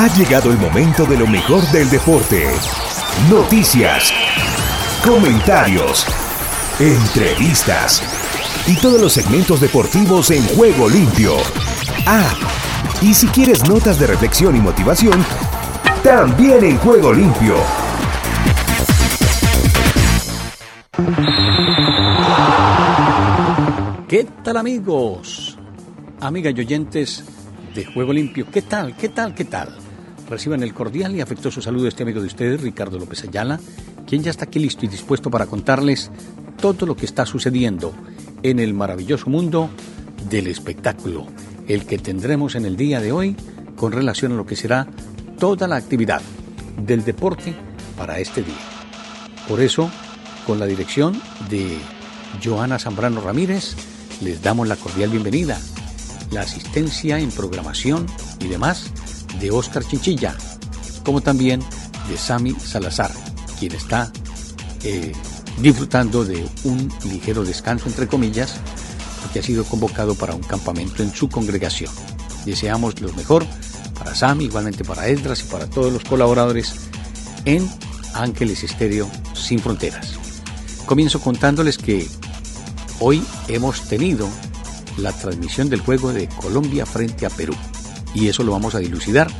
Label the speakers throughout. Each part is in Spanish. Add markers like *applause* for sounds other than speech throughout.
Speaker 1: Ha llegado el momento de lo mejor del deporte. Noticias, comentarios, entrevistas y todos los segmentos deportivos en juego limpio. Ah, y si quieres notas de reflexión y motivación, también en juego limpio.
Speaker 2: ¿Qué tal amigos? Amigas y oyentes de Juego Limpio, ¿qué tal? ¿Qué tal? ¿Qué tal? Reciban el cordial y afectuoso saludo de este amigo de ustedes, Ricardo López Ayala, quien ya está aquí listo y dispuesto para contarles todo lo que está sucediendo en el maravilloso mundo del espectáculo, el que tendremos en el día de hoy con relación a lo que será toda la actividad del deporte para este día. Por eso, con la dirección de Joana Zambrano Ramírez, les damos la cordial bienvenida, la asistencia en programación y demás de Oscar Chinchilla, como también de Sami Salazar, quien está eh, disfrutando de un ligero descanso, entre comillas, porque ha sido convocado para un campamento en su congregación. Deseamos lo mejor para Sami, igualmente para Esdras y para todos los colaboradores en Ángeles Estéreo Sin Fronteras. Comienzo contándoles que hoy hemos tenido la transmisión del juego de Colombia frente a Perú y eso lo vamos a dilucidar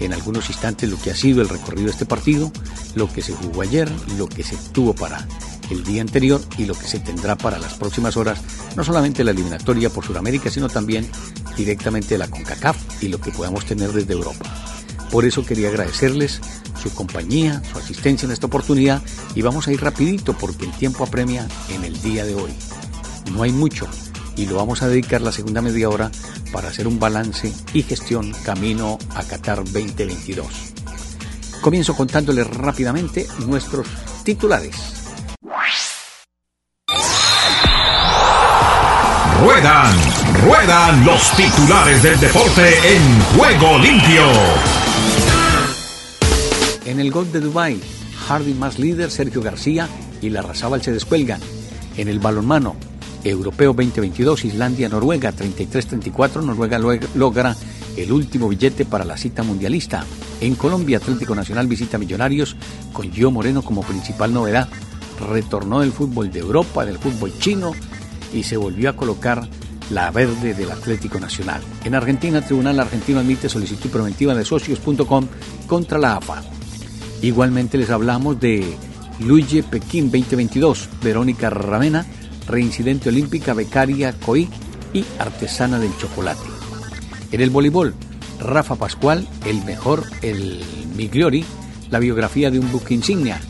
Speaker 2: en algunos instantes lo que ha sido el recorrido de este partido, lo que se jugó ayer, lo que se tuvo para el día anterior y lo que se tendrá para las próximas horas, no solamente la eliminatoria por Sudamérica, sino también directamente la CONCACAF y lo que podamos tener desde Europa. Por eso quería agradecerles su compañía, su asistencia en esta oportunidad y vamos a ir rapidito porque el tiempo apremia en el día de hoy. No hay mucho, y lo vamos a dedicar la segunda media hora para hacer un balance y gestión camino a Qatar 2022. Comienzo contándoles rápidamente nuestros titulares.
Speaker 1: Ruedan, ruedan los titulares del deporte en juego limpio.
Speaker 2: En el gol de Dubai, Hardy más líder, Sergio García y la Razábal se descuelgan. En el balonmano, Europeo 2022, Islandia-Noruega 33-34. Noruega logra el último billete para la cita mundialista. En Colombia, Atlético Nacional visita Millonarios con Gio Moreno como principal novedad. Retornó del fútbol de Europa, del fútbol chino y se volvió a colocar la verde del Atlético Nacional. En Argentina, Tribunal Argentino admite solicitud preventiva de socios.com contra la AFA. Igualmente les hablamos de Luye Pekín 2022, Verónica Ramena reincidente olímpica, becaria COI y artesana del chocolate. En el voleibol, Rafa Pascual, el mejor, el Migliori, la biografía de un buque insignia.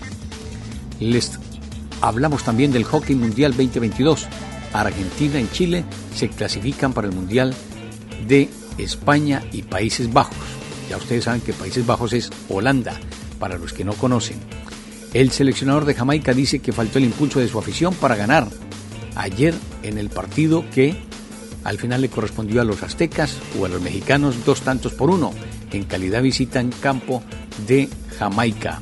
Speaker 2: Les hablamos también del Hockey Mundial 2022. Argentina y Chile se clasifican para el Mundial de España y Países Bajos. Ya ustedes saben que Países Bajos es Holanda, para los que no conocen. El seleccionador de Jamaica dice que faltó el impulso de su afición para ganar ayer en el partido que al final le correspondió a los aztecas o a los mexicanos dos tantos por uno en calidad visita en campo de Jamaica.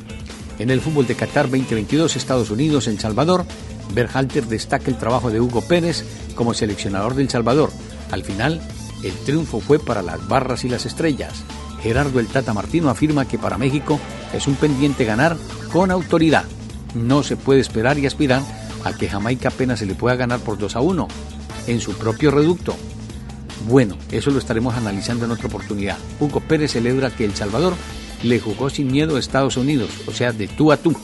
Speaker 2: En el fútbol de Qatar 2022, Estados Unidos, El Salvador, Berhalter destaca el trabajo de Hugo Pérez como seleccionador del Salvador. Al final, el triunfo fue para las barras y las estrellas. Gerardo El Tata Martino afirma que para México es un pendiente ganar con autoridad. No se puede esperar y aspirar a que Jamaica apenas se le pueda ganar por 2 a 1 en su propio reducto. Bueno, eso lo estaremos analizando en otra oportunidad. Hugo Pérez celebra que El Salvador le jugó sin miedo a Estados Unidos, o sea, de tú a tú.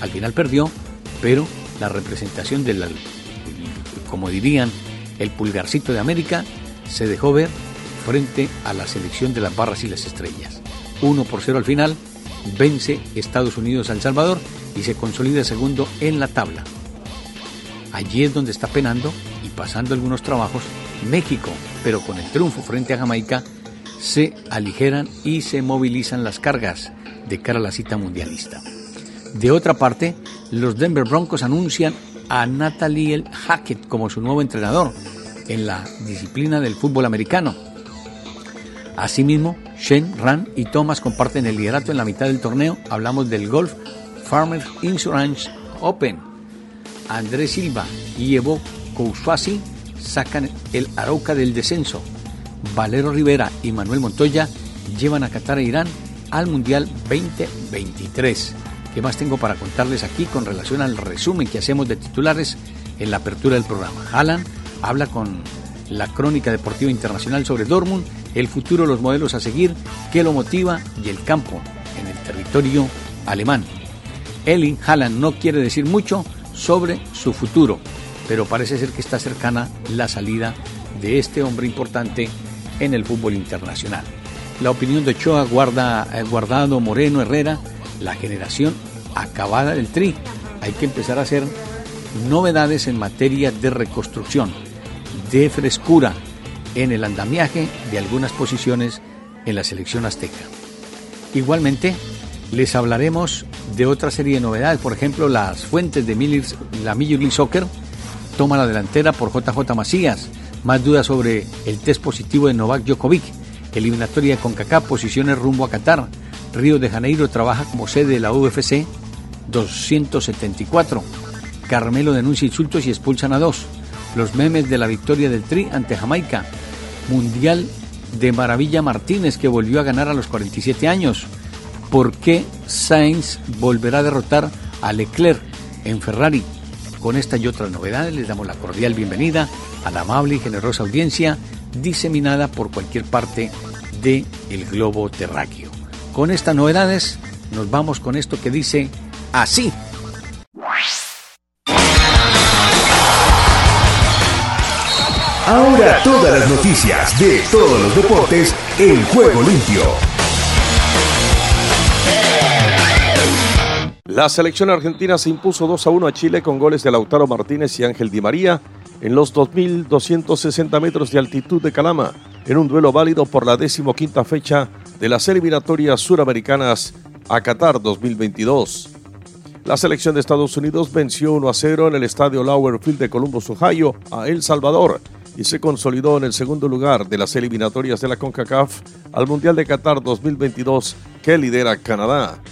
Speaker 2: Al final perdió, pero la representación del, como dirían, el pulgarcito de América se dejó ver frente a la selección de las barras y las estrellas. 1 por 0 al final, vence Estados Unidos a El Salvador y se consolida segundo en la tabla. Allí es donde está penando y pasando algunos trabajos México, pero con el triunfo frente a Jamaica se aligeran y se movilizan las cargas de cara a la cita mundialista. De otra parte, los Denver Broncos anuncian a Natalie Hackett como su nuevo entrenador en la disciplina del fútbol americano. Asimismo, Shane, Ran y Thomas comparten el liderato en la mitad del torneo. Hablamos del Golf Farmers Insurance Open Andrés Silva y Evo Kousuasi sacan el Arauca del descenso. Valero Rivera y Manuel Montoya llevan a Qatar a Irán al Mundial 2023. ¿Qué más tengo para contarles aquí con relación al resumen que hacemos de titulares en la apertura del programa? Alan habla con la crónica deportiva internacional sobre Dortmund, el futuro, los modelos a seguir, qué lo motiva y el campo en el territorio alemán. Elin Haaland no quiere decir mucho sobre su futuro, pero parece ser que está cercana la salida de este hombre importante en el fútbol internacional. La opinión de Ochoa, Guarda, eh, Guardado, Moreno, Herrera, la generación acabada del Tri. Hay que empezar a hacer novedades en materia de reconstrucción, de frescura en el andamiaje de algunas posiciones en la selección azteca. Igualmente, les hablaremos de otra serie de novedades, por ejemplo, las fuentes de la Major League Soccer toma la delantera por JJ Macías, más dudas sobre el test positivo de Novak Djokovic, eliminatoria de CONCACAF, posiciones rumbo a Qatar, Río de Janeiro trabaja como sede de la UFC 274, Carmelo denuncia insultos y expulsan a dos, los memes de la victoria del Tri ante Jamaica, Mundial de Maravilla Martínez que volvió a ganar a los 47 años, por qué Sainz volverá a derrotar a Leclerc en Ferrari. Con esta y otras novedades les damos la cordial bienvenida a la amable y generosa audiencia diseminada por cualquier parte del el globo terráqueo. Con estas novedades nos vamos con esto que dice así.
Speaker 1: Ahora todas las noticias de todos los deportes en juego limpio.
Speaker 3: La selección argentina se impuso 2 a 1 a Chile con goles de Lautaro Martínez y Ángel Di María en los 2.260 metros de altitud de Calama, en un duelo válido por la decimoquinta fecha de las eliminatorias suramericanas a Qatar 2022. La selección de Estados Unidos venció 1 a 0 en el estadio Lauer Field de Columbus, Ohio, a El Salvador y se consolidó en el segundo lugar de las eliminatorias de la CONCACAF al Mundial de Qatar 2022 que lidera Canadá.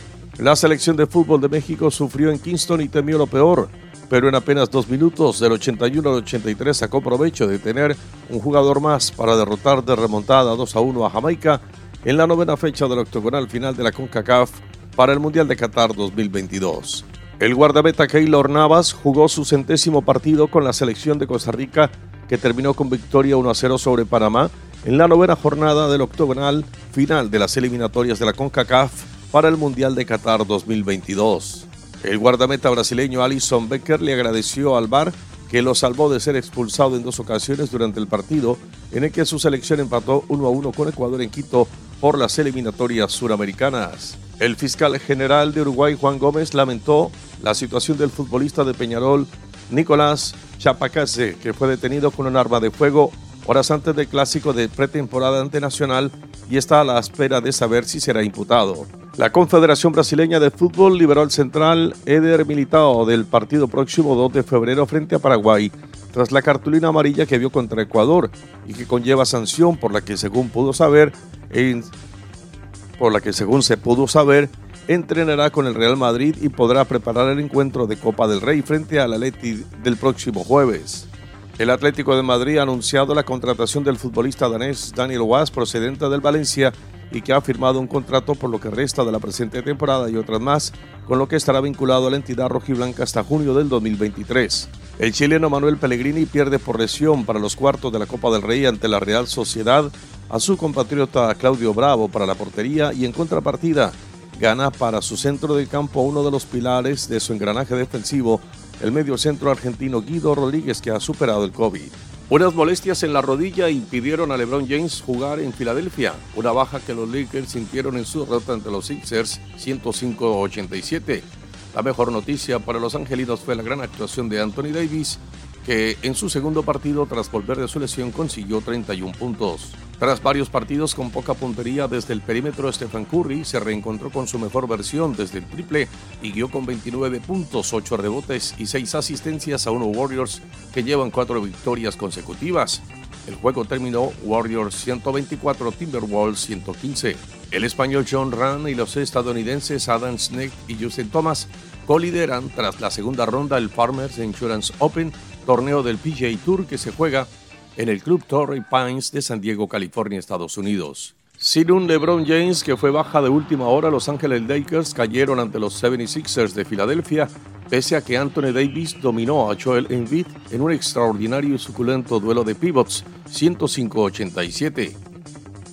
Speaker 3: La selección de fútbol de México sufrió en Kingston y temió lo peor, pero en apenas dos minutos, del 81 al 83, sacó provecho de tener un jugador más para derrotar de remontada 2 a 1 a Jamaica en la novena fecha del octogonal final de la CONCACAF para el Mundial de Qatar 2022. El guardameta Keylor Navas jugó su centésimo partido con la selección de Costa Rica que terminó con victoria 1 a 0 sobre Panamá en la novena jornada del octogonal final de las eliminatorias de la CONCACAF para el Mundial de Qatar 2022. El guardameta brasileño Alison Becker le agradeció al VAR que lo salvó de ser expulsado en dos ocasiones durante el partido en el que su selección empató 1 a 1 con Ecuador en Quito por las eliminatorias suramericanas. El fiscal general de Uruguay, Juan Gómez, lamentó la situación del futbolista de Peñarol, Nicolás Chapacase, que fue detenido con un arma de fuego horas antes del clásico de pretemporada ante Nacional y está a la espera de saber si será imputado. La Confederación Brasileña de Fútbol liberó al central Eder Militao del partido próximo 2 de febrero frente a Paraguay, tras la cartulina amarilla que vio contra Ecuador y que conlleva sanción por la que según pudo saber, por la que según se pudo saber, entrenará con el Real Madrid y podrá preparar el encuentro de Copa del Rey frente al Atleti del próximo jueves. El Atlético de Madrid ha anunciado la contratación del futbolista danés Daniel Was procedente del Valencia y que ha firmado un contrato por lo que resta de la presente temporada y otras más, con lo que estará vinculado a la entidad rojiblanca hasta junio del 2023. El chileno Manuel Pellegrini pierde por lesión para los cuartos de la Copa del Rey ante la Real Sociedad a su compatriota Claudio Bravo para la portería y en contrapartida gana para su centro del campo uno de los pilares de su engranaje defensivo, el medio centro argentino Guido Rodríguez que ha superado el COVID. Unas molestias en la rodilla impidieron a LeBron James jugar en Filadelfia, una baja que los Lakers sintieron en su derrota ante los Sixers 105-87. La mejor noticia para los angelinos fue la gran actuación de Anthony Davis, que en su segundo partido tras volver de su lesión consiguió 31 puntos. Tras varios partidos con poca puntería desde el perímetro, Stephen Curry se reencontró con su mejor versión desde el triple y guió con 29 puntos, 8 rebotes y 6 asistencias a unos Warriors que llevan 4 victorias consecutivas. El juego terminó Warriors 124, Timberwolves 115. El español John Run y los estadounidenses Adam Snake y Justin Thomas colideran tras la segunda ronda el Farmers Insurance Open, torneo del PGA Tour que se juega en el Club Torrey Pines de San Diego, California, Estados Unidos. Sin un LeBron James que fue baja de última hora, Los Ángeles Lakers cayeron ante los 76ers de Filadelfia, pese a que Anthony Davis dominó a Joel Embiid en un extraordinario y suculento duelo de pivots, 105-87.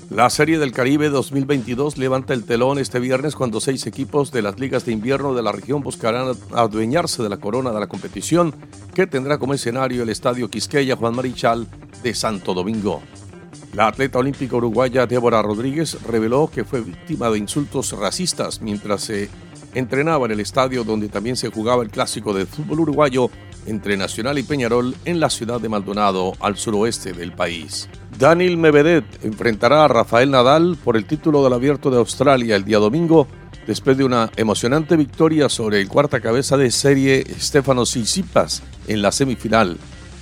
Speaker 3: La Serie del Caribe 2022 levanta el telón este viernes cuando seis equipos de las ligas de invierno de la región buscarán adueñarse de la corona de la competición, que tendrá como escenario el Estadio Quisqueya Juan Marichal de Santo Domingo. La atleta olímpica uruguaya Débora Rodríguez reveló que fue víctima de insultos racistas mientras se entrenaba en el estadio donde también se jugaba el clásico de fútbol uruguayo entre Nacional y Peñarol en la ciudad de Maldonado, al suroeste del país. Daniel Mevedet enfrentará a Rafael Nadal por el título del Abierto de Australia el día domingo, después de una emocionante victoria sobre el cuarta cabeza de serie Stefano Tsitsipas en la semifinal.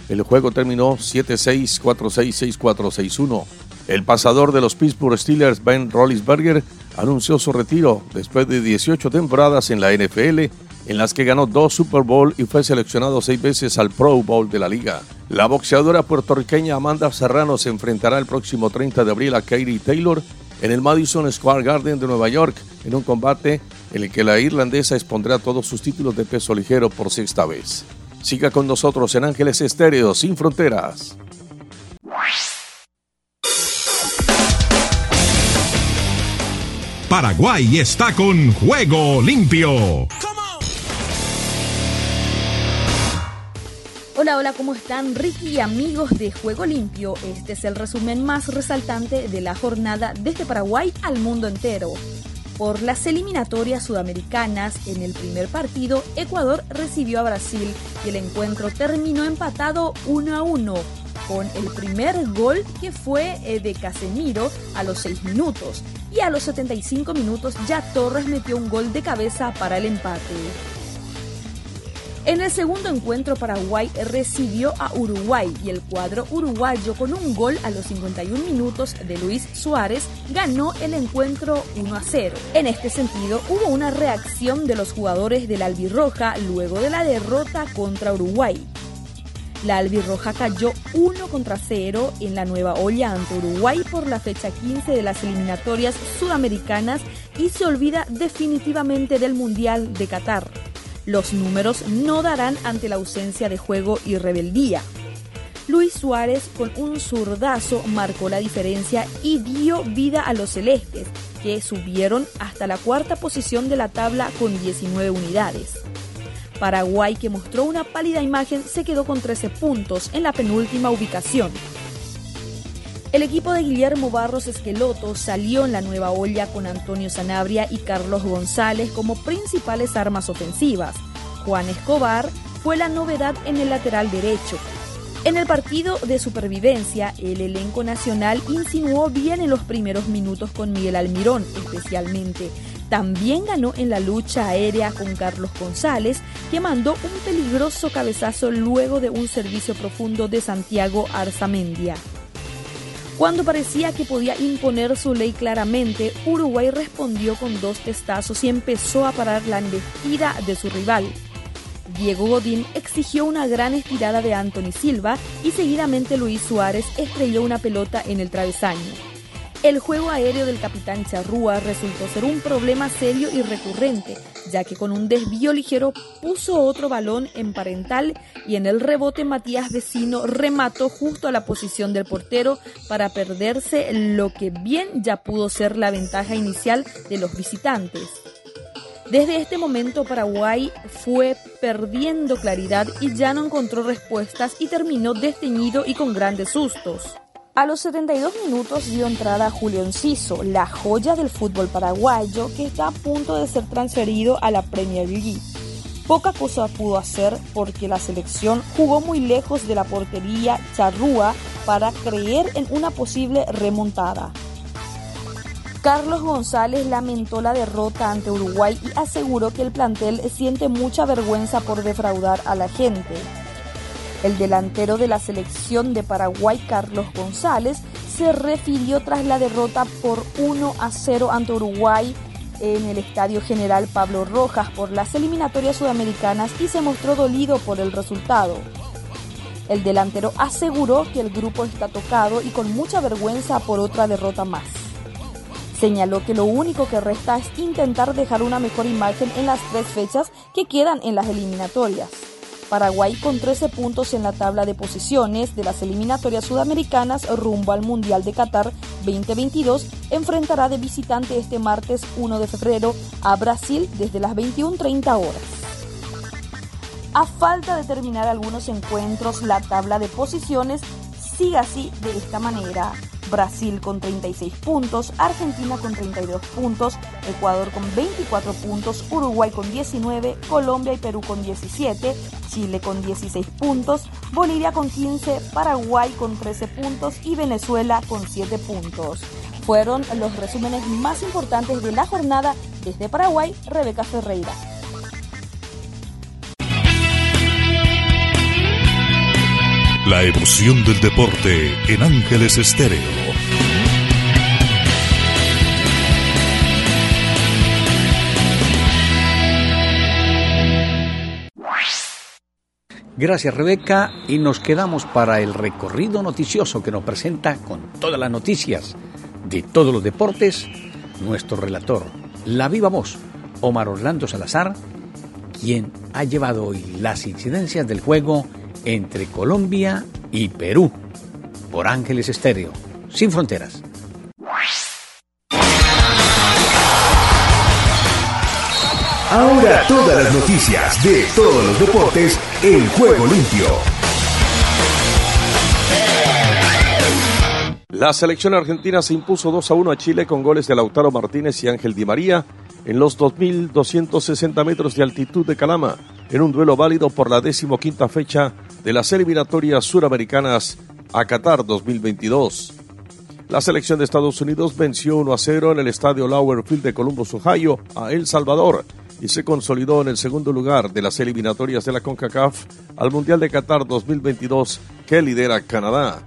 Speaker 3: El juego terminó 7-6, 4-6, 6-4, 6-1. El pasador de los Pittsburgh Steelers, Ben Roethlisberger, anunció su retiro después de 18 temporadas en la NFL, en las que ganó dos Super Bowl y fue seleccionado seis veces al Pro Bowl de la liga. La boxeadora puertorriqueña Amanda Serrano se enfrentará el próximo 30 de abril a Katie Taylor en el Madison Square Garden de Nueva York, en un combate en el que la irlandesa expondrá todos sus títulos de peso ligero por sexta vez. Siga con nosotros en Ángeles Estéreo Sin Fronteras.
Speaker 1: Paraguay está con Juego Limpio.
Speaker 4: Hola, hola, ¿cómo están Ricky y amigos de Juego Limpio? Este es el resumen más resaltante de la jornada desde Paraguay al mundo entero. Por las eliminatorias sudamericanas, en el primer partido, Ecuador recibió a Brasil y el encuentro terminó empatado 1 a 1, con el primer gol que fue eh, de Casemiro a los 6 minutos y a los 75 minutos ya Torres metió un gol de cabeza para el empate. En el segundo encuentro, Paraguay recibió a Uruguay y el cuadro uruguayo, con un gol a los 51 minutos de Luis Suárez, ganó el encuentro 1 a 0. En este sentido, hubo una reacción de los jugadores del Albirroja luego de la derrota contra Uruguay. La albirroja cayó 1 contra 0 en la nueva olla ante Uruguay por la fecha 15 de las eliminatorias sudamericanas y se olvida definitivamente del Mundial de Qatar. Los números no darán ante la ausencia de juego y rebeldía. Luis Suárez con un zurdazo marcó la diferencia y dio vida a los celestes, que subieron hasta la cuarta posición de la tabla con 19 unidades. Paraguay, que mostró una pálida imagen, se quedó con 13 puntos en la penúltima ubicación. El equipo de Guillermo Barros Esqueloto salió en la nueva olla con Antonio Sanabria y Carlos González como principales armas ofensivas. Juan Escobar fue la novedad en el lateral derecho. En el partido de supervivencia, el elenco nacional insinuó bien en los primeros minutos con Miguel Almirón, especialmente. También ganó en la lucha aérea con Carlos González, que mandó un peligroso cabezazo luego de un servicio profundo de Santiago Arzamendia. Cuando parecía que podía imponer su ley claramente, Uruguay respondió con dos testazos y empezó a parar la embestida de su rival. Diego Godín exigió una gran estirada de Anthony Silva y seguidamente Luis Suárez estrelló una pelota en el travesaño. El juego aéreo del capitán Charrúa resultó ser un problema serio y recurrente, ya que con un desvío ligero puso otro balón en parental y en el rebote Matías Vecino remató justo a la posición del portero para perderse lo que bien ya pudo ser la ventaja inicial de los visitantes. Desde este momento Paraguay fue perdiendo claridad y ya no encontró respuestas y terminó desteñido y con grandes sustos. A los 72 minutos dio entrada Julio Enciso, la joya del fútbol paraguayo que está a punto de ser transferido a la Premier League. Poca cosa pudo hacer porque la selección jugó muy lejos de la portería charrúa para creer en una posible remontada. Carlos González lamentó la derrota ante Uruguay y aseguró que el plantel siente mucha vergüenza por defraudar a la gente. El delantero de la selección de Paraguay, Carlos González, se refirió tras la derrota por 1 a 0 ante Uruguay en el Estadio General Pablo Rojas por las eliminatorias sudamericanas y se mostró dolido por el resultado. El delantero aseguró que el grupo está tocado y con mucha vergüenza por otra derrota más. Señaló que lo único que resta es intentar dejar una mejor imagen en las tres fechas que quedan en las eliminatorias. Paraguay con 13 puntos en la tabla de posiciones de las eliminatorias sudamericanas rumbo al Mundial de Qatar 2022 enfrentará de visitante este martes 1 de febrero a Brasil desde las 21.30 horas. A falta de terminar algunos encuentros, la tabla de posiciones sigue así de esta manera. Brasil con 36 puntos, Argentina con 32 puntos, Ecuador con 24 puntos, Uruguay con 19, Colombia y Perú con 17, Chile con 16 puntos, Bolivia con 15, Paraguay con 13 puntos y Venezuela con 7 puntos. Fueron los resúmenes más importantes de la jornada desde Paraguay, Rebeca Ferreira.
Speaker 1: La emoción del deporte en Ángeles Estéreo.
Speaker 2: Gracias Rebeca y nos quedamos para el recorrido noticioso que nos presenta con todas las noticias de todos los deportes nuestro relator, la viva voz, Omar Orlando Salazar, quien ha llevado hoy las incidencias del juego entre Colombia y Perú por Ángeles Estéreo, sin fronteras.
Speaker 1: Ahora todas las noticias de todos los deportes en juego limpio.
Speaker 3: La selección argentina se impuso 2 a 1 a Chile con goles de Lautaro Martínez y Ángel Di María en los 2.260 metros de altitud de Calama, en un duelo válido por la decimoquinta fecha de las eliminatorias suramericanas a Qatar 2022. La selección de Estados Unidos venció 1 a 0 en el estadio Lauer Field de Columbus, Ohio, a El Salvador y se consolidó en el segundo lugar de las eliminatorias de la CONCACAF al Mundial de Qatar 2022 que lidera Canadá.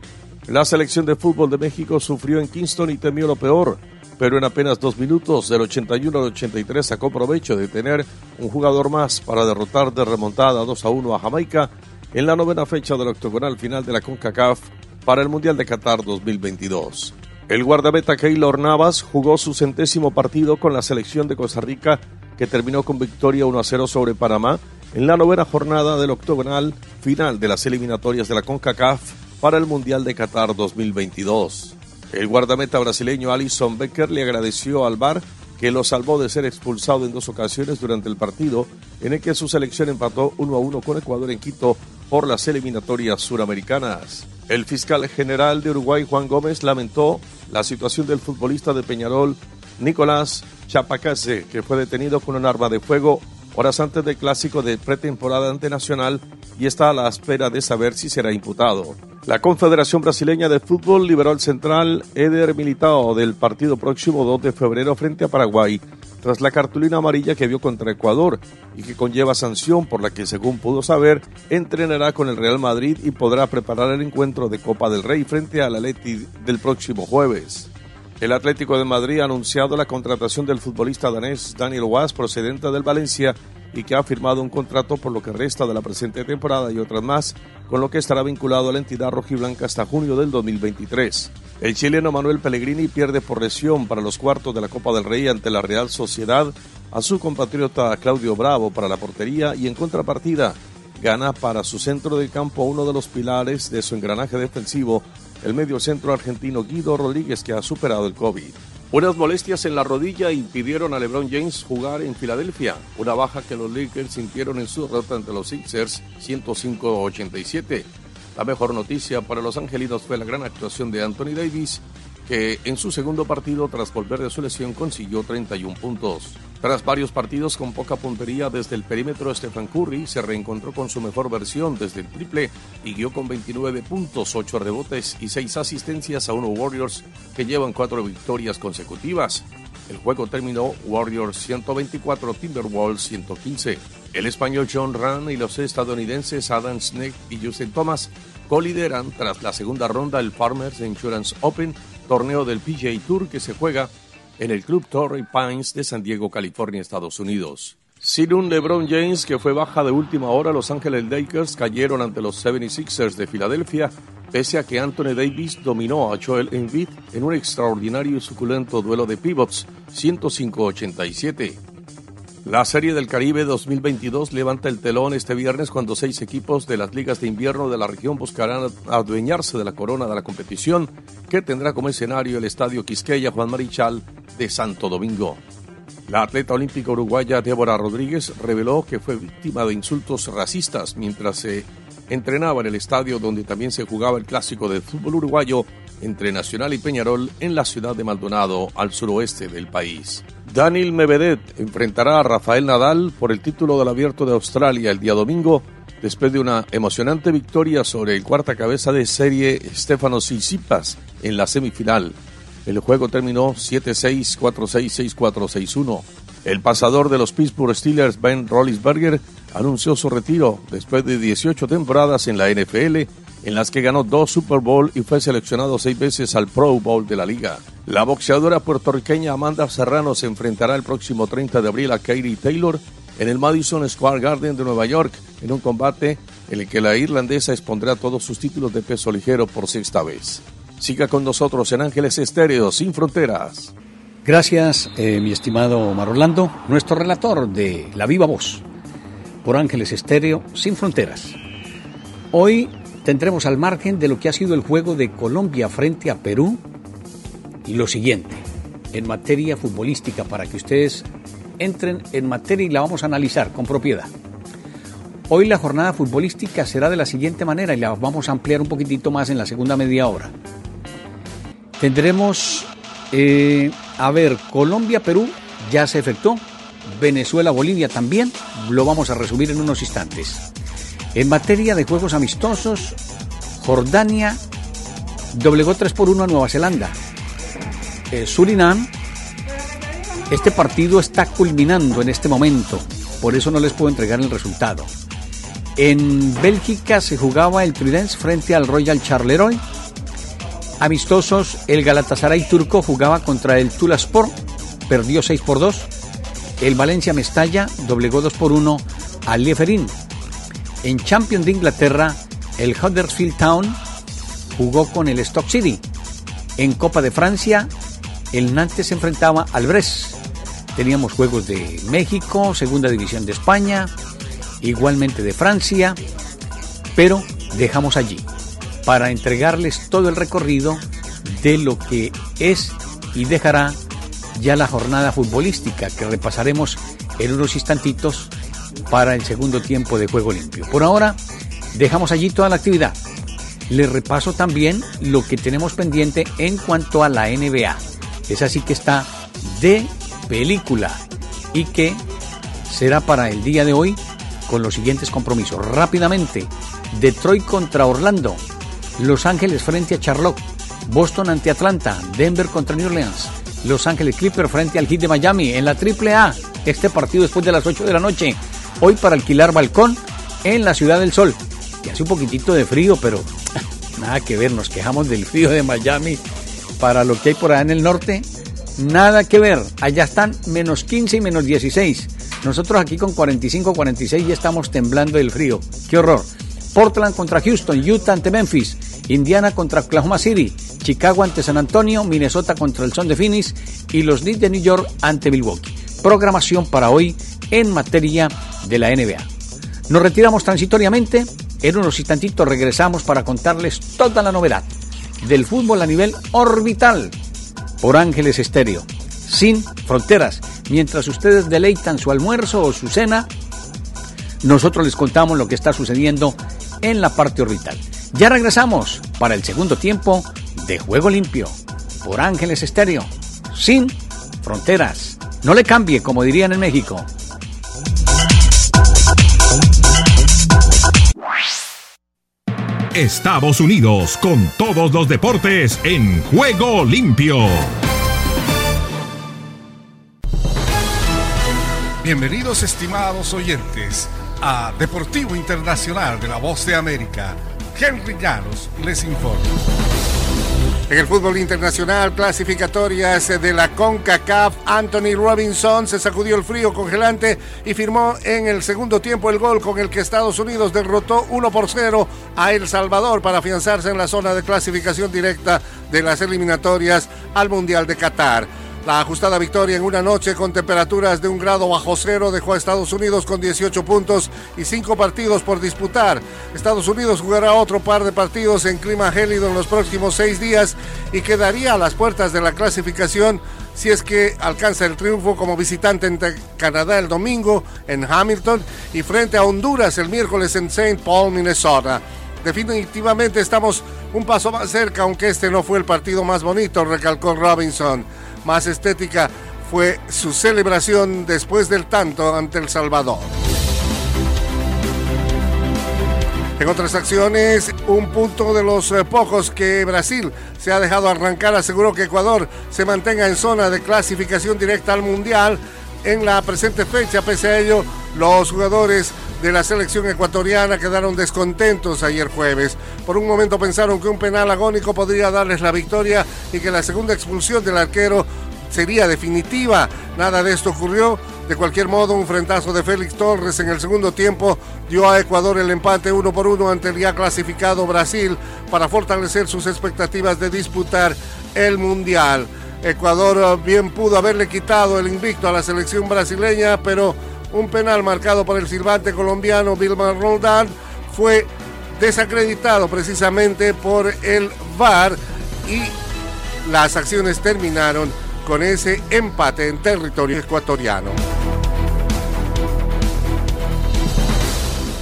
Speaker 3: La selección de fútbol de México sufrió en Kingston y temió lo peor, pero en apenas dos minutos, del 81 al 83, sacó provecho de tener un jugador más para derrotar de remontada 2 a 1 a Jamaica en la novena fecha del octogonal final de la CONCACAF para el Mundial de Qatar 2022. El guardameta Keylor Navas jugó su centésimo partido con la selección de Costa Rica que terminó con victoria 1 a 0 sobre Panamá en la novena jornada del octogonal final de las eliminatorias de la CONCACAF para el Mundial de Qatar 2022. El guardameta brasileño Alison Becker le agradeció al VAR que lo salvó de ser expulsado en dos ocasiones durante el partido en el que su selección empató 1 a 1 con Ecuador en Quito por las eliminatorias suramericanas. El fiscal general de Uruguay, Juan Gómez, lamentó la situación del futbolista de Peñarol, Nicolás Chapacase, que fue detenido con un arma de fuego horas antes del clásico de pretemporada ante Nacional y está a la espera de saber si será imputado. La Confederación Brasileña de Fútbol liberó al central Eder Militao del partido próximo 2 de febrero frente a Paraguay tras la cartulina amarilla que vio contra Ecuador y que conlleva sanción por la que, según pudo saber, entrenará con el Real Madrid y podrá preparar el encuentro de Copa del Rey frente al Atleti del próximo jueves. El Atlético de Madrid ha anunciado la contratación del futbolista danés Daniel Was procedente del Valencia y que ha firmado un contrato por lo que resta de la presente temporada y otras más, con lo que estará vinculado a la entidad rojiblanca hasta junio del 2023. El chileno Manuel Pellegrini pierde por lesión para los cuartos de la Copa del Rey ante la Real Sociedad a su compatriota Claudio Bravo para la portería y en contrapartida gana para su centro de campo uno de los pilares de su engranaje defensivo, el medio centro argentino Guido Rodríguez que ha superado el COVID. Unas molestias en la rodilla impidieron a LeBron James jugar en Filadelfia, una baja que los Lakers sintieron en su derrota ante los Sixers 105-87. La mejor noticia para los angelinos fue la gran actuación de Anthony Davis, que en su segundo partido tras volver de su lesión consiguió 31 puntos. Tras varios partidos con poca puntería desde el perímetro, Stephen Curry se reencontró con su mejor versión desde el triple y guió con 29 puntos, 8 rebotes y 6 asistencias a unos Warriors que llevan 4 victorias consecutivas. El juego terminó Warriors 124, Timberwolves 115. El español John Run y los estadounidenses Adam Snake y Justin Thomas colideran tras la segunda ronda el Farmers Insurance Open, torneo del PGA Tour que se juega en el Club Torrey Pines de San Diego, California, Estados Unidos. Sin un LeBron James que fue baja de última hora, Los Ángeles Lakers cayeron ante los 76ers de Filadelfia, pese a que Anthony Davis dominó a Joel Embiid en un extraordinario y suculento duelo de pivots, 105-87. La Serie del Caribe 2022 levanta el telón este viernes cuando seis equipos de las ligas de invierno de la región buscarán adueñarse de la corona de la competición, que tendrá como escenario el Estadio Quisqueya Juan Marichal de Santo Domingo. La atleta olímpica uruguaya Débora Rodríguez reveló que fue víctima de insultos racistas mientras se entrenaba en el estadio donde también se jugaba el clásico de fútbol uruguayo entre Nacional y Peñarol en la ciudad de Maldonado, al suroeste del país. Daniel Mevedet enfrentará a Rafael Nadal por el título del Abierto de Australia el día domingo, después de una emocionante victoria sobre el cuarta cabeza de serie Stefano Tsitsipas en la semifinal. El juego terminó 7-6, 4-6, 6-4, 6-1. El pasador de los Pittsburgh Steelers, Ben Roethlisberger, anunció su retiro después de 18 temporadas en la NFL, en las que ganó dos Super Bowl y fue seleccionado seis veces al Pro Bowl de la liga. La boxeadora puertorriqueña Amanda Serrano se enfrentará el próximo 30 de abril a Katie Taylor en el Madison Square Garden de Nueva York en un combate en el que la irlandesa expondrá todos sus títulos de peso ligero por sexta vez. Siga con nosotros en Ángeles Estéreo Sin Fronteras.
Speaker 2: Gracias, eh, mi estimado Omar Orlando, nuestro relator de La Viva Voz, por Ángeles Estéreo Sin Fronteras. Hoy tendremos al margen de lo que ha sido el juego de Colombia frente a Perú lo siguiente, en materia futbolística, para que ustedes entren en materia y la vamos a analizar con propiedad. Hoy la jornada futbolística será de la siguiente manera y la vamos a ampliar un poquitito más en la segunda media hora. Tendremos, eh, a ver, Colombia-Perú ya se efectuó, Venezuela-Bolivia también, lo vamos a resumir en unos instantes. En materia de juegos amistosos, Jordania doblegó 3 por 1 a Nueva Zelanda. Eh, Surinam, este partido está culminando en este momento, por eso no les puedo entregar el resultado. En Bélgica se jugaba el Tridence frente al Royal Charleroi Amistosos, el Galatasaray turco jugaba contra el Tulaspor, perdió 6 por 2. El Valencia Mestalla doblegó 2 por 1 al Lieferin. En Champions de Inglaterra, el Huddersfield Town jugó con el Stock City. En Copa de Francia, el Nantes se enfrentaba al Brest. Teníamos juegos de México, Segunda División de España, igualmente de Francia, pero dejamos allí para entregarles todo el recorrido de lo que es y dejará ya la jornada futbolística que repasaremos en unos instantitos para el segundo tiempo de juego limpio. Por ahora, dejamos allí toda la actividad. Les repaso también lo que tenemos pendiente en cuanto a la NBA. Es así que está de película y que será para el día de hoy con los siguientes compromisos. Rápidamente, Detroit contra Orlando, los Ángeles frente a Charlotte, Boston ante Atlanta, Denver contra New Orleans, Los Ángeles Clippers frente al Heat de Miami en la AAA. Este partido después de las 8 de la noche. Hoy para alquilar balcón en la Ciudad del Sol. Que hace un poquitito de frío, pero *laughs* nada que ver, nos quejamos del frío de Miami para lo que hay por allá en el norte. Nada que ver, allá están menos 15 y menos 16. Nosotros aquí con 45, 46 ya estamos temblando del frío. ¡Qué horror! Portland contra Houston, Utah ante Memphis, Indiana contra Oklahoma City, Chicago ante San Antonio, Minnesota contra el Son de Phoenix y los Knicks de New York ante Milwaukee. Programación para hoy en materia de la NBA. Nos retiramos transitoriamente, en unos instantitos regresamos para contarles toda la novedad del fútbol a nivel orbital por Ángeles Estéreo, sin fronteras. Mientras ustedes deleitan su almuerzo o su cena, nosotros les contamos lo que está sucediendo en la parte orbital. Ya regresamos para el segundo tiempo de Juego Limpio por Ángeles Estéreo, sin fronteras. No le cambie, como dirían en México.
Speaker 1: Estados Unidos con todos los deportes en Juego Limpio.
Speaker 5: Bienvenidos estimados oyentes a Deportivo Internacional de la Voz de América. Henry Llanos les informa. En el fútbol internacional, clasificatorias de la CONCACAF, Anthony Robinson se sacudió el frío congelante y firmó en el segundo tiempo el gol con el que Estados Unidos derrotó 1 por 0 a El Salvador para afianzarse en la zona de clasificación directa de las eliminatorias al Mundial de Qatar. La ajustada victoria en una noche con temperaturas de un grado bajo cero dejó a Estados Unidos con 18 puntos y 5 partidos por disputar. Estados Unidos jugará otro par de partidos en clima gélido en los próximos seis días y quedaría a las puertas de la clasificación si es que alcanza el triunfo como visitante en Canadá el domingo en Hamilton y frente a Honduras el miércoles en St. Paul, Minnesota. Definitivamente estamos un paso más cerca, aunque este no fue el partido más bonito, recalcó Robinson más estética fue su celebración después del tanto ante El Salvador. En otras acciones, un punto de los eh, pocos que Brasil se ha dejado arrancar aseguró que Ecuador se mantenga en zona de clasificación directa al Mundial en la presente fecha. Pese a ello, los jugadores de la selección ecuatoriana quedaron descontentos ayer jueves. Por un momento pensaron que un penal agónico podría darles la victoria y que la segunda expulsión del arquero sería definitiva. Nada de esto ocurrió. De cualquier modo, un frentazo de Félix Torres en el segundo tiempo dio a Ecuador el empate uno por uno ante el ya clasificado Brasil para fortalecer sus expectativas de disputar el Mundial. Ecuador bien pudo haberle quitado el invicto a la selección brasileña, pero un penal marcado por el silbante colombiano Vilmar Roldán fue desacreditado precisamente por el VAR y las acciones terminaron con ese empate en territorio ecuatoriano.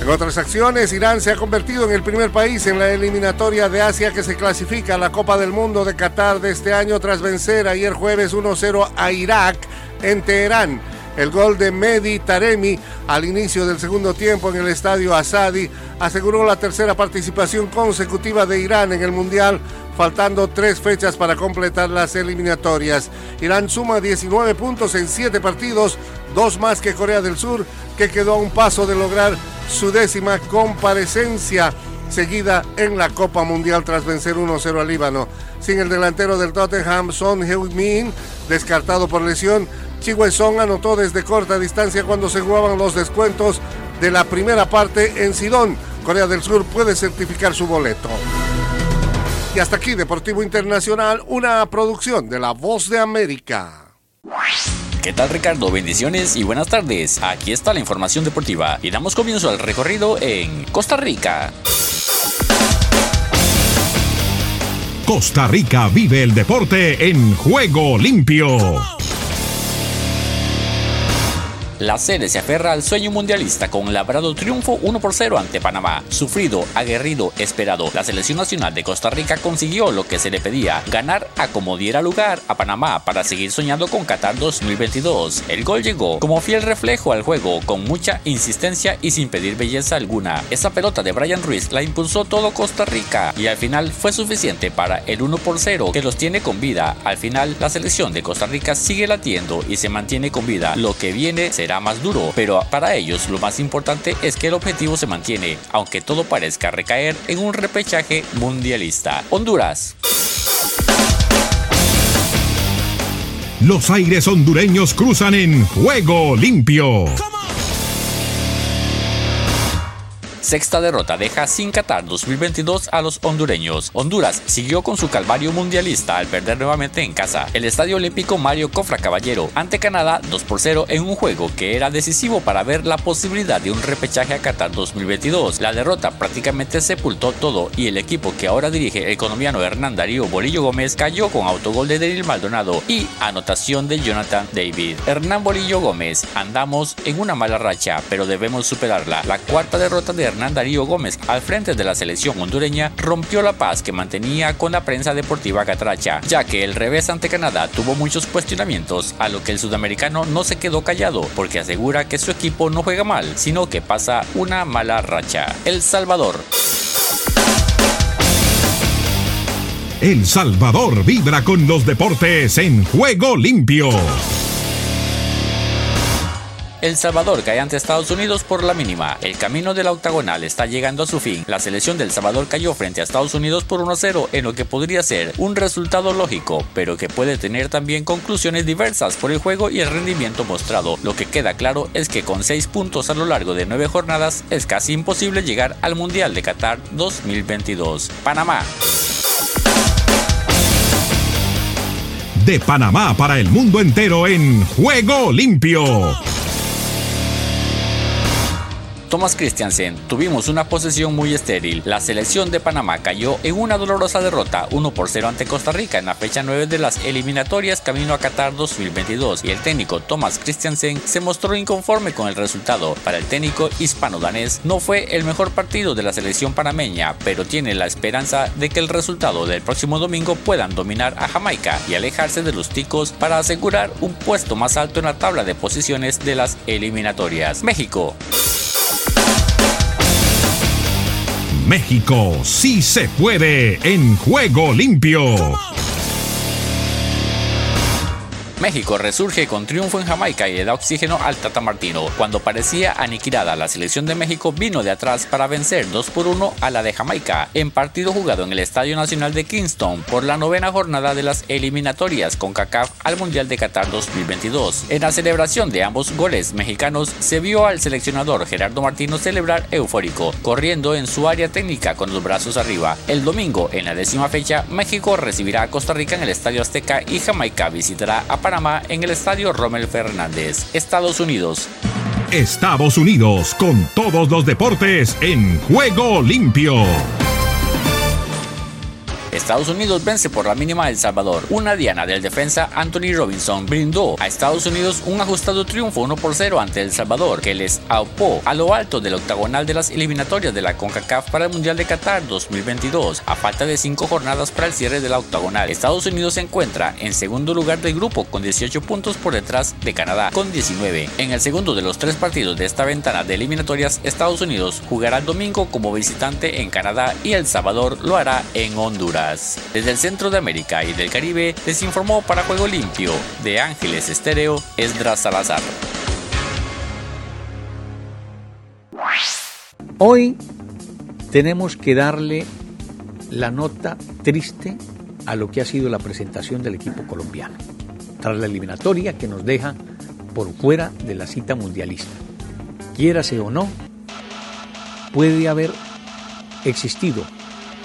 Speaker 5: En otras acciones, Irán se ha convertido en el primer país en la eliminatoria de Asia que se clasifica a la Copa del Mundo de Qatar de este año tras vencer ayer jueves 1-0 a Irak en Teherán. El gol de Mehdi Taremi al inicio del segundo tiempo en el estadio Asadi aseguró la tercera participación consecutiva de Irán en el Mundial faltando tres fechas para completar las eliminatorias. Irán suma 19 puntos en 7 partidos, dos más que Corea del Sur, que quedó a un paso de lograr su décima comparecencia seguida en la Copa Mundial tras vencer 1-0 al Líbano. Sin el delantero del Tottenham, Son Heung-min, descartado por lesión, Song anotó desde corta distancia cuando se jugaban los descuentos de la primera parte en Sidón. Corea del Sur puede certificar su boleto. Y hasta aquí Deportivo Internacional, una producción de La Voz de América.
Speaker 6: ¿Qué tal Ricardo? Bendiciones y buenas tardes. Aquí está la información deportiva y damos comienzo al recorrido en Costa Rica.
Speaker 1: Costa Rica vive el deporte en juego limpio.
Speaker 6: La sede se aferra al sueño mundialista con labrado triunfo 1 por 0 ante Panamá. Sufrido, aguerrido, esperado, la selección nacional de Costa Rica consiguió lo que se le pedía, ganar a como diera lugar a Panamá para seguir soñando con Qatar 2022. El gol llegó como fiel reflejo al juego, con mucha insistencia y sin pedir belleza alguna. Esa pelota de Brian Ruiz la impulsó todo Costa Rica y al final fue suficiente para el 1 por 0 que los tiene con vida. Al final la selección de Costa Rica sigue latiendo y se mantiene con vida. Lo que viene se más duro, pero para ellos lo más importante es que el objetivo se mantiene, aunque todo parezca recaer en un repechaje mundialista. Honduras.
Speaker 1: Los aires hondureños cruzan en juego limpio.
Speaker 6: Sexta derrota deja sin Qatar 2022 a los hondureños. Honduras siguió con su calvario mundialista al perder nuevamente en casa. El Estadio Olímpico Mario Cofra Caballero ante Canadá 2 por 0 en un juego que era decisivo para ver la posibilidad de un repechaje a Qatar 2022. La derrota prácticamente sepultó todo y el equipo que ahora dirige el colombiano Hernán Darío Bolillo Gómez cayó con autogol de Daniel Maldonado y anotación de Jonathan David. Hernán Bolillo Gómez, andamos en una mala racha, pero debemos superarla. La cuarta derrota de Hernán Darío Gómez al frente de la selección hondureña rompió la paz que mantenía con la prensa deportiva catracha, ya que el revés ante Canadá tuvo muchos cuestionamientos, a lo que el sudamericano no se quedó callado porque asegura que su equipo no juega mal, sino que pasa una mala racha. El Salvador.
Speaker 1: El Salvador vibra con los deportes en juego limpio.
Speaker 6: El Salvador cae ante Estados Unidos por la mínima. El camino de la octagonal está llegando a su fin. La selección del Salvador cayó frente a Estados Unidos por 1-0 en lo que podría ser un resultado lógico, pero que puede tener también conclusiones diversas por el juego y el rendimiento mostrado. Lo que queda claro es que con 6 puntos a lo largo de 9 jornadas es casi imposible llegar al Mundial de Qatar 2022. Panamá.
Speaker 1: De Panamá para el mundo entero en Juego Limpio.
Speaker 6: Thomas Christiansen, tuvimos una posesión muy estéril. La selección de Panamá cayó en una dolorosa derrota 1 por 0 ante Costa Rica en la fecha 9 de las eliminatorias camino a Qatar 2022 y el técnico Thomas Christiansen se mostró inconforme con el resultado. Para el técnico hispano-danés no fue el mejor partido de la selección panameña, pero tiene la esperanza de que el resultado del próximo domingo puedan dominar a Jamaica y alejarse de los ticos para asegurar un puesto más alto en la tabla de posiciones de las eliminatorias. México.
Speaker 1: México sí se puede en juego limpio.
Speaker 6: México resurge con triunfo en Jamaica y le da oxígeno al Tata Martino. Cuando parecía aniquilada, la selección de México vino de atrás para vencer 2 por 1 a la de Jamaica en partido jugado en el Estadio Nacional de Kingston por la novena jornada de las eliminatorias con CACAF al Mundial de Qatar 2022. En la celebración de ambos goles mexicanos se vio al seleccionador Gerardo Martino celebrar eufórico, corriendo en su área técnica con los brazos arriba. El domingo, en la décima fecha, México recibirá a Costa Rica en el Estadio Azteca y Jamaica visitará a Panamá en el Estadio Rommel Fernández, Estados Unidos.
Speaker 1: Estados Unidos con todos los deportes en juego limpio.
Speaker 6: Estados Unidos vence por la mínima El Salvador. Una diana del defensa Anthony Robinson brindó a Estados Unidos un ajustado triunfo 1 por 0 ante El Salvador, que les aupó a lo alto del octagonal de las eliminatorias de la CONCACAF para el Mundial de Qatar 2022, a falta de 5 jornadas para el cierre de la octagonal. Estados Unidos se encuentra en segundo lugar del grupo con 18 puntos por detrás de Canadá con 19. En el segundo de los tres partidos de esta ventana de eliminatorias, Estados Unidos jugará el domingo como visitante en Canadá y El Salvador lo hará en Honduras. Desde el centro de América y del Caribe les informó para Juego Limpio de Ángeles Estéreo Esdras Salazar.
Speaker 2: Hoy tenemos que darle la nota triste a lo que ha sido la presentación del equipo colombiano, tras la eliminatoria que nos deja por fuera de la cita mundialista. Quiérase o no, puede haber existido,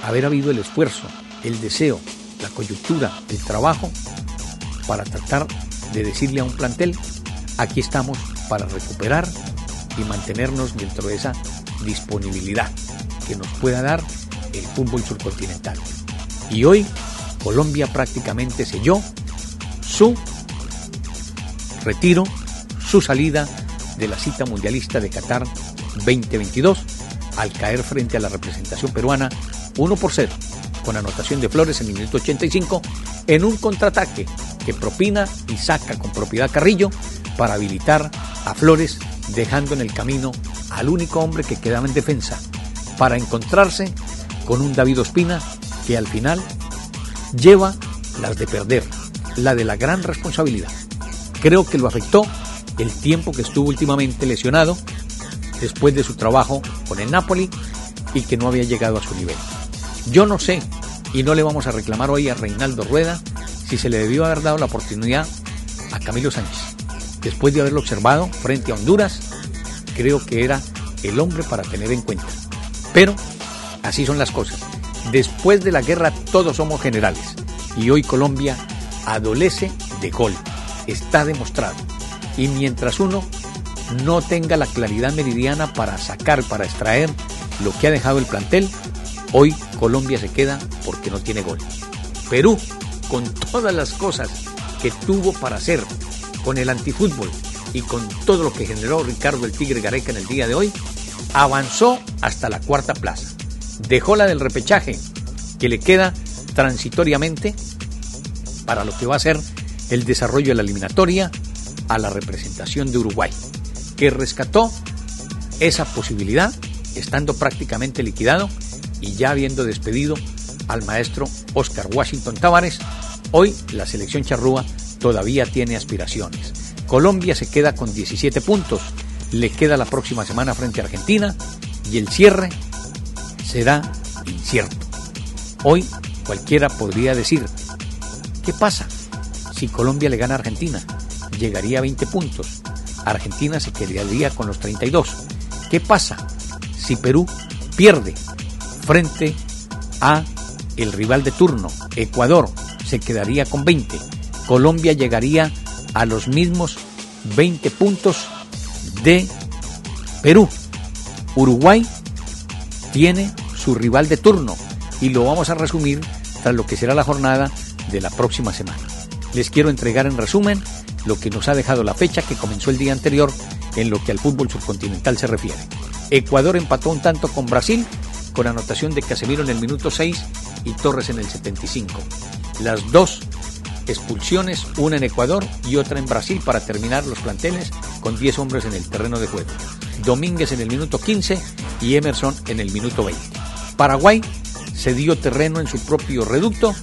Speaker 2: haber habido el esfuerzo, el deseo, la coyuntura, el trabajo para tratar de decirle a un plantel, aquí estamos para recuperar y mantenernos dentro de esa disponibilidad que nos pueda dar el fútbol surcontinental. Y hoy Colombia prácticamente selló su retiro, su salida de la cita mundialista de Qatar 2022 al caer frente a la representación peruana 1 por 0 con anotación de Flores en el minuto 85 en un contraataque que propina y saca con propiedad Carrillo para habilitar a Flores dejando en el camino al único hombre que quedaba en defensa para encontrarse con un David Ospina que al final lleva las de perder, la de la gran responsabilidad. Creo que lo afectó el tiempo que estuvo últimamente lesionado después de su trabajo con el Napoli y que no había llegado a su nivel. Yo no sé, y no le vamos a reclamar hoy a Reinaldo Rueda, si se le debió haber dado la oportunidad a Camilo Sánchez. Después de haberlo observado frente a Honduras, creo que era el hombre para tener en cuenta. Pero así son las cosas. Después de la guerra todos somos generales y hoy Colombia adolece de gol. Está demostrado. Y mientras uno no tenga la claridad meridiana para sacar, para extraer lo que ha dejado el plantel, Hoy Colombia se queda porque no tiene gol. Perú, con todas las cosas que tuvo para hacer con el antifútbol y con todo lo que generó Ricardo el Tigre Gareca en el día de hoy, avanzó hasta la cuarta plaza. Dejó la del repechaje, que le queda transitoriamente para lo que va a ser el desarrollo de la eliminatoria a la representación de Uruguay, que rescató esa posibilidad estando prácticamente liquidado y ya habiendo despedido al maestro Oscar Washington Tavares, hoy la selección charrúa todavía tiene aspiraciones. Colombia se queda con 17 puntos. Le queda la próxima semana frente a Argentina y el cierre será incierto. Hoy cualquiera podría decir, ¿qué pasa si Colombia le gana a Argentina? Llegaría a 20 puntos. Argentina se quedaría con los 32. ¿Qué pasa si Perú pierde frente a el rival de turno, Ecuador, se quedaría con 20. Colombia llegaría a los mismos 20 puntos de Perú. Uruguay tiene su rival de turno y lo vamos a resumir tras lo que será la jornada de la próxima semana. Les quiero entregar en resumen lo que nos ha dejado la fecha que comenzó el día anterior en lo que al fútbol subcontinental se refiere. Ecuador empató un tanto con Brasil con anotación de Casemiro en el minuto 6 y Torres en el 75. Las dos expulsiones, una en Ecuador y otra en Brasil para terminar los planteles con 10 hombres en el terreno de juego. Domínguez en el minuto 15 y Emerson en el minuto 20. Paraguay se dio terreno en su propio reducto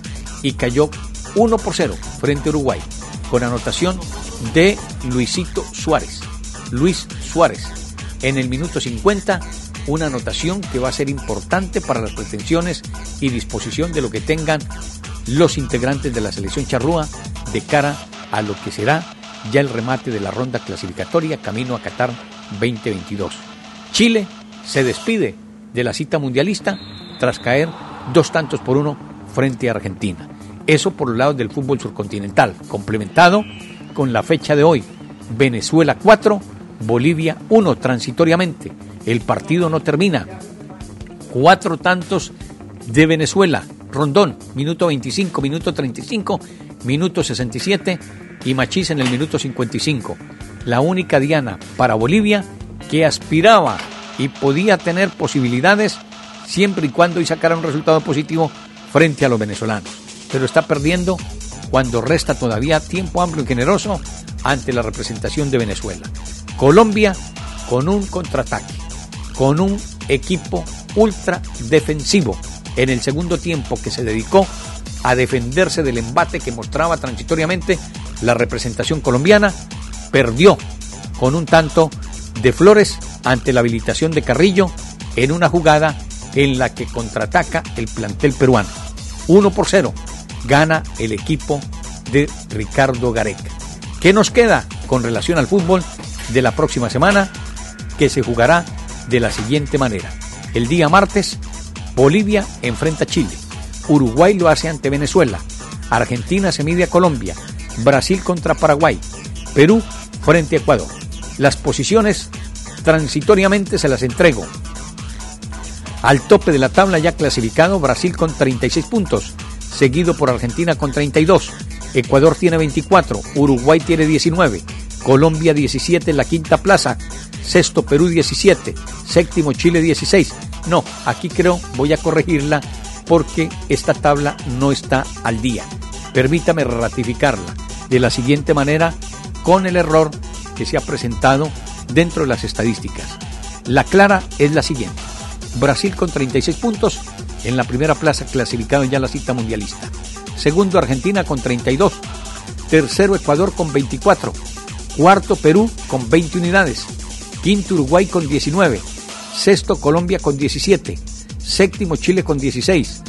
Speaker 2: y cayó 1 por 0 frente a Uruguay, con anotación de Luisito Suárez. Luis Suárez en el minuto 50 una anotación que va a ser importante para las pretensiones y disposición de lo que tengan los integrantes de la selección charrúa de cara a lo que será ya el remate de la ronda clasificatoria camino a Qatar 2022. Chile se despide de la cita mundialista tras caer dos tantos por uno frente a Argentina. Eso por los lados del fútbol surcontinental, complementado con la fecha de hoy. Venezuela 4, Bolivia 1 transitoriamente. El partido no termina. Cuatro tantos de Venezuela. Rondón, minuto 25, minuto 35, minuto 67 y Machís en el minuto 55. La única diana para Bolivia que aspiraba y podía tener posibilidades siempre y cuando y sacara un resultado positivo frente a los venezolanos. Pero está perdiendo cuando resta todavía tiempo amplio y generoso ante la representación de Venezuela. Colombia con un contraataque con un equipo ultra defensivo en el segundo tiempo que se dedicó a defenderse del embate que mostraba transitoriamente la representación colombiana, perdió con un tanto de Flores ante la habilitación de Carrillo en una jugada en la que contraataca el plantel peruano. 1 por 0 gana el equipo de Ricardo Gareca. ¿Qué nos queda con relación al fútbol de la próxima semana que se jugará de la siguiente manera. El día martes, Bolivia enfrenta a Chile, Uruguay lo hace ante Venezuela, Argentina se mide a Colombia, Brasil contra Paraguay, Perú frente a Ecuador. Las posiciones transitoriamente se las entrego. Al tope de la tabla ya clasificado Brasil con 36 puntos, seguido por Argentina con 32, Ecuador tiene 24, Uruguay tiene 19, Colombia 17 en la quinta plaza, sexto Perú 17, séptimo Chile 16. No, aquí creo voy a corregirla porque esta tabla no está al día. Permítame ratificarla de la siguiente manera con el error que se ha presentado dentro de las estadísticas. La clara es la siguiente. Brasil con 36 puntos en la primera plaza clasificado ya en la cita mundialista. Segundo Argentina con 32. Tercero Ecuador con 24. Cuarto Perú con 20 unidades. Quinto Uruguay con 19. Sexto Colombia con 17. Séptimo Chile con 16.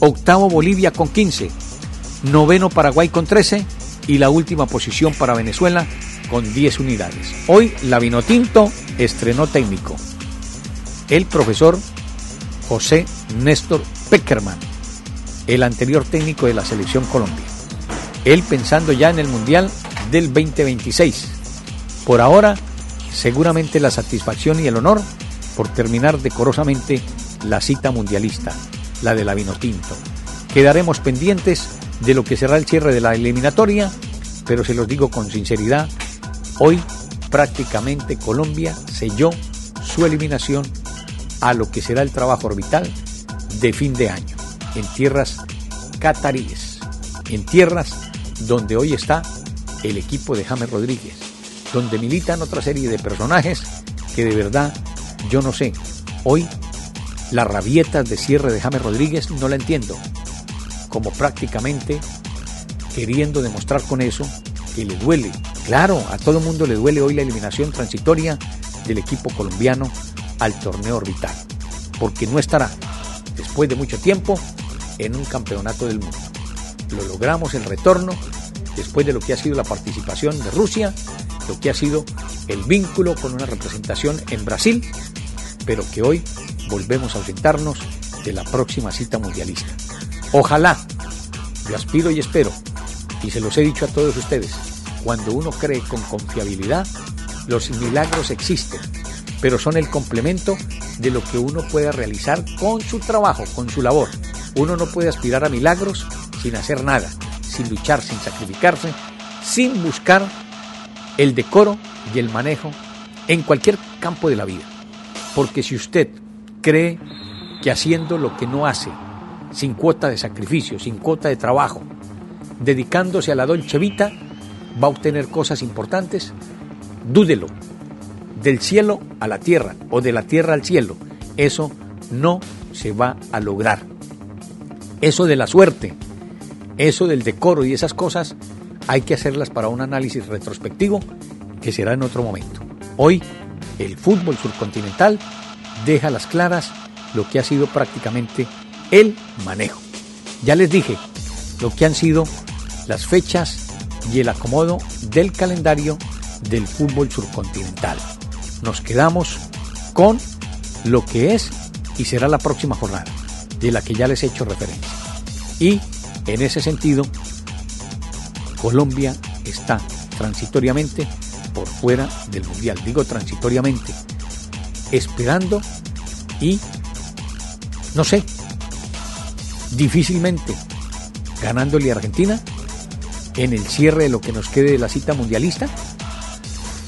Speaker 2: Octavo Bolivia con 15. Noveno Paraguay con 13. Y la última posición para Venezuela con 10 unidades. Hoy la Vinotinto estrenó técnico. El profesor José Néstor Peckerman, el anterior técnico de la selección Colombia. Él pensando ya en el Mundial del 2026. Por ahora, seguramente la satisfacción y el honor por terminar decorosamente la cita mundialista, la de la Vinotinto. Quedaremos pendientes de lo que será el cierre de la eliminatoria, pero se los digo con sinceridad, hoy prácticamente Colombia selló su eliminación a lo que será el trabajo orbital de fin de año en tierras cataríes, en tierras donde hoy está el equipo de James Rodríguez, donde militan otra serie de personajes que de verdad yo no sé. Hoy la rabieta de cierre de James Rodríguez no la entiendo, como prácticamente queriendo demostrar con eso que le duele Claro, a todo el mundo le duele hoy la eliminación transitoria del equipo colombiano al torneo orbital, porque no estará, después de mucho tiempo, en un campeonato del mundo. Lo logramos el retorno después de lo que ha sido la participación de Rusia, lo que ha sido el vínculo con una representación en Brasil, pero que hoy volvemos a ausentarnos de la próxima cita mundialista. Ojalá, yo aspiro y espero, y se los he dicho a todos ustedes, cuando uno cree con confiabilidad, los milagros existen, pero son el complemento de lo que uno pueda realizar con su trabajo, con su labor. Uno no puede aspirar a milagros sin hacer nada, sin luchar, sin sacrificarse, sin buscar el decoro y el manejo en cualquier campo de la vida. Porque si usted cree que haciendo lo que no hace, sin cuota de sacrificio, sin cuota de trabajo, dedicándose a la dolce vita, va a obtener cosas importantes, dúdelo. Del cielo a la tierra o de la tierra al cielo, eso no se va a lograr. Eso de la suerte, eso del decoro y esas cosas, hay que hacerlas para un análisis retrospectivo que será en otro momento. Hoy, el fútbol surcontinental deja las claras lo que ha sido prácticamente el manejo. Ya les dije lo que han sido las fechas y el acomodo del calendario del fútbol surcontinental. Nos quedamos con lo que es y será la próxima jornada, de la que ya les he hecho referencia. Y en ese sentido, Colombia está transitoriamente por fuera del Mundial. Digo transitoriamente, esperando y, no sé, difícilmente ganándole a Argentina en el cierre de lo que nos quede de la cita mundialista,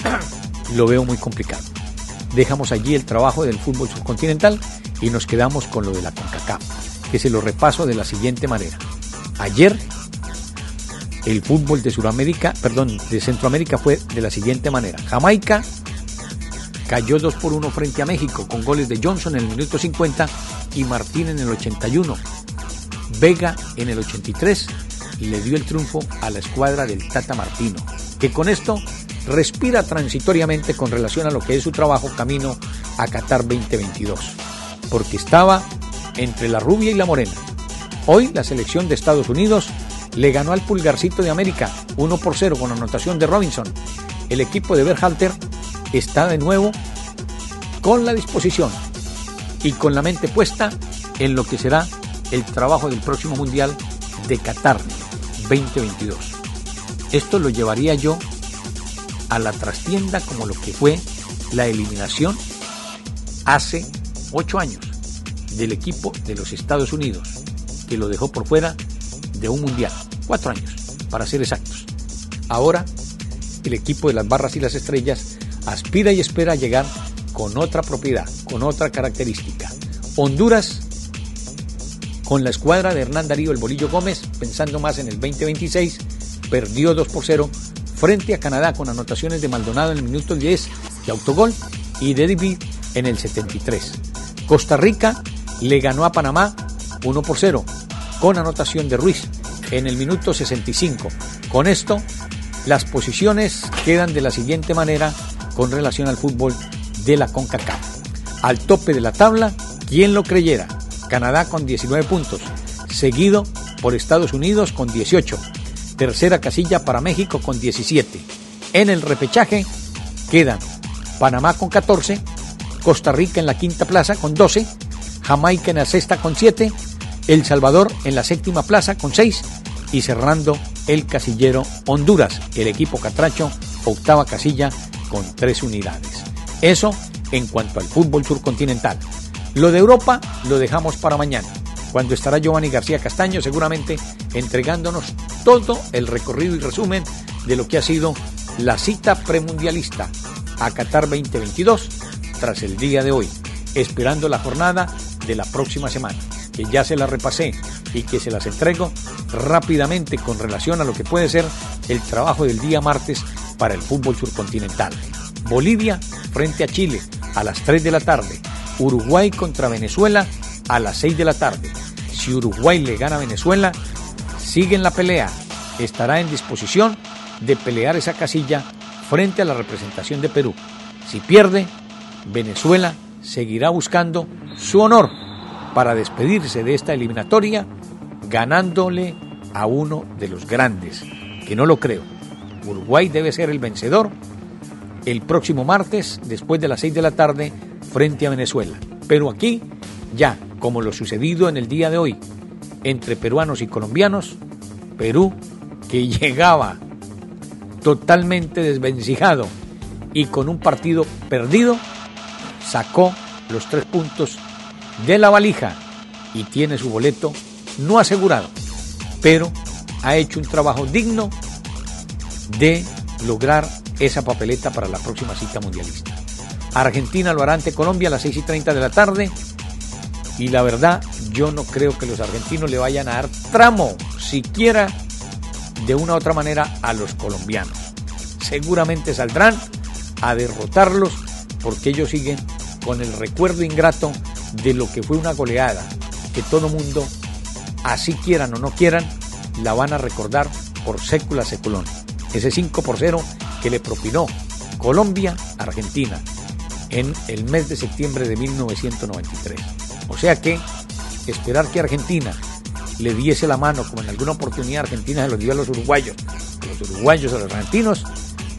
Speaker 2: *clears throat* lo veo muy complicado. Dejamos allí el trabajo del fútbol subcontinental y nos quedamos con lo de la CONCACAF, que se lo repaso de la siguiente manera. Ayer el fútbol de Sudamérica, perdón, de Centroamérica fue de la siguiente manera. Jamaica cayó 2 por 1 frente a México con goles de Johnson en el minuto 50 y Martín en el 81. Vega en el 83 y le dio el triunfo a la escuadra del Tata Martino, que con esto respira transitoriamente con relación a lo que es su trabajo camino a Qatar 2022, porque estaba entre la rubia y la morena. Hoy la selección de Estados Unidos le ganó al pulgarcito de América 1 por 0 con anotación de Robinson. El equipo de Berhalter está de nuevo con la disposición y con la mente puesta en lo que será el trabajo del próximo Mundial de Qatar 2022. Esto lo llevaría yo a la trastienda como lo que fue la eliminación hace ocho años del equipo de los Estados Unidos, que lo dejó por fuera de un mundial. Cuatro años, para ser exactos. Ahora, el equipo de las barras y las estrellas aspira y espera llegar con otra propiedad, con otra característica. Honduras con la escuadra de Hernán Darío El Bolillo Gómez, pensando más en el 2026, perdió 2 por 0 frente a Canadá con anotaciones de Maldonado en el minuto 10 de autogol y de David en el 73. Costa Rica le ganó a Panamá 1 por 0 con anotación de Ruiz en el minuto 65. Con esto, las posiciones quedan de la siguiente manera con relación al fútbol de la CONCACAF. Al tope de la tabla, ¿quién lo creyera? Canadá con 19 puntos, seguido por Estados Unidos con 18. Tercera casilla para México con 17. En el repechaje quedan Panamá con 14, Costa Rica en la quinta plaza con 12, Jamaica en la sexta con 7, El Salvador en la séptima plaza con 6 y cerrando el casillero Honduras, el equipo catracho, octava casilla con 3 unidades. Eso en cuanto al fútbol surcontinental. Lo de Europa lo dejamos para mañana, cuando estará Giovanni García Castaño seguramente entregándonos todo el recorrido y resumen de lo que ha sido la cita premundialista a Qatar 2022 tras el día de hoy, esperando la jornada de la próxima semana, que ya se la repasé y que se las entrego rápidamente con relación a lo que puede ser el trabajo del día martes para el fútbol surcontinental. Bolivia frente a Chile a las 3 de la tarde. Uruguay contra Venezuela a las 6 de la tarde. Si Uruguay le gana a Venezuela, sigue en la pelea, estará en disposición de pelear esa casilla frente a la representación de Perú. Si pierde, Venezuela seguirá buscando su honor para despedirse de esta eliminatoria ganándole a uno de los grandes, que no lo creo. Uruguay debe ser el vencedor el próximo martes después de las 6 de la tarde frente a Venezuela. Pero aquí, ya como lo sucedido en el día de hoy entre peruanos y colombianos, Perú, que *laughs* llegaba totalmente desvencijado y con un partido perdido, sacó los tres puntos de la valija y tiene su boleto no asegurado, pero ha hecho un trabajo digno de lograr esa papeleta para la próxima cita mundialista. Argentina lo hará ante Colombia a las 6 y 30 de la tarde y la verdad yo no creo que los argentinos le vayan a dar tramo siquiera de una u otra manera a los colombianos. Seguramente saldrán a derrotarlos porque ellos siguen con el recuerdo ingrato de lo que fue una goleada que todo mundo, así quieran o no quieran, la van a recordar por sécula seculón. Ese 5 por 0 que le propinó Colombia Argentina en el mes de septiembre de 1993. O sea que esperar que Argentina le diese la mano, como en alguna oportunidad Argentina se lo dio a los uruguayos, los uruguayos a los argentinos,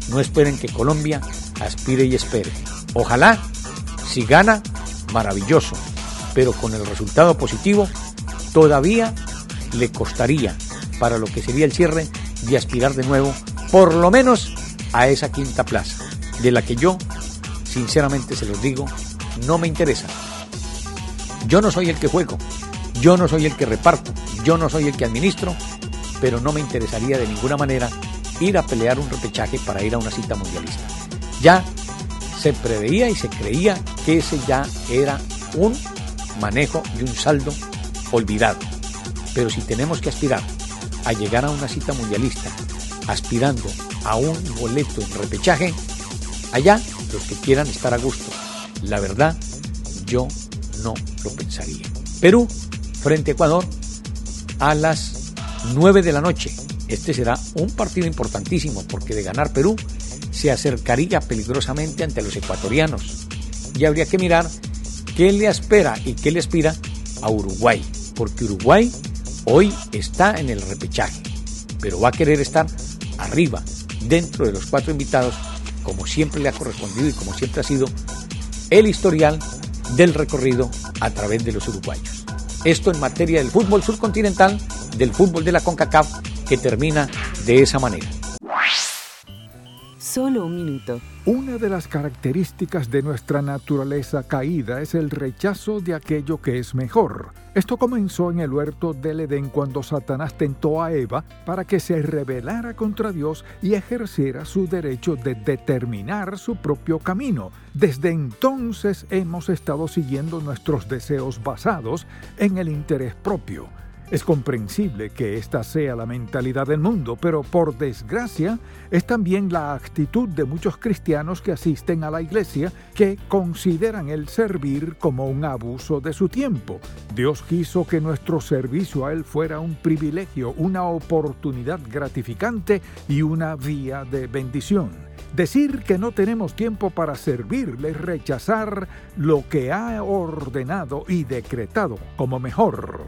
Speaker 2: no esperen que Colombia aspire y espere. Ojalá, si gana, maravilloso, pero con el resultado positivo, todavía le costaría para lo que sería el cierre de aspirar de nuevo, por lo menos a esa quinta plaza, de la que yo, sinceramente se los digo, no me interesa. Yo no soy el que juego, yo no soy el que reparto, yo no soy el que administro, pero no me interesaría de ninguna manera ir a pelear un repechaje para ir a una cita mundialista. Ya se preveía y se creía que ese ya era un manejo y un saldo olvidado. Pero si tenemos que aspirar a llegar a una cita mundialista aspirando a un boleto en repechaje, allá los que quieran estar a gusto. La verdad, yo no lo pensaría. Perú frente a Ecuador a las 9 de la noche. Este será un partido importantísimo porque de ganar Perú se acercaría peligrosamente ante los ecuatorianos. Y habría que mirar qué le espera y qué le aspira a Uruguay, porque Uruguay hoy está en el repechaje, pero va a querer estar arriba, dentro de los cuatro invitados, como siempre le ha correspondido y como siempre ha sido el historial del recorrido a través de los uruguayos. Esto en materia del fútbol subcontinental, del fútbol de la CONCACAF, que termina de esa manera.
Speaker 7: Solo un minuto.
Speaker 8: Una de las características de nuestra naturaleza caída es el rechazo de aquello que es mejor. Esto comenzó en el huerto del Edén cuando Satanás tentó a Eva para que se rebelara contra Dios y ejerciera su derecho de determinar su propio camino. Desde entonces hemos estado siguiendo nuestros deseos basados en el interés propio. Es comprensible que esta sea la mentalidad del mundo, pero por desgracia es también la actitud de muchos cristianos que asisten a la iglesia que consideran el servir como un abuso de su tiempo. Dios quiso que nuestro servicio a Él fuera un privilegio, una oportunidad gratificante y una vía de bendición. Decir que no tenemos tiempo para servirle es rechazar lo que ha ordenado y decretado como mejor.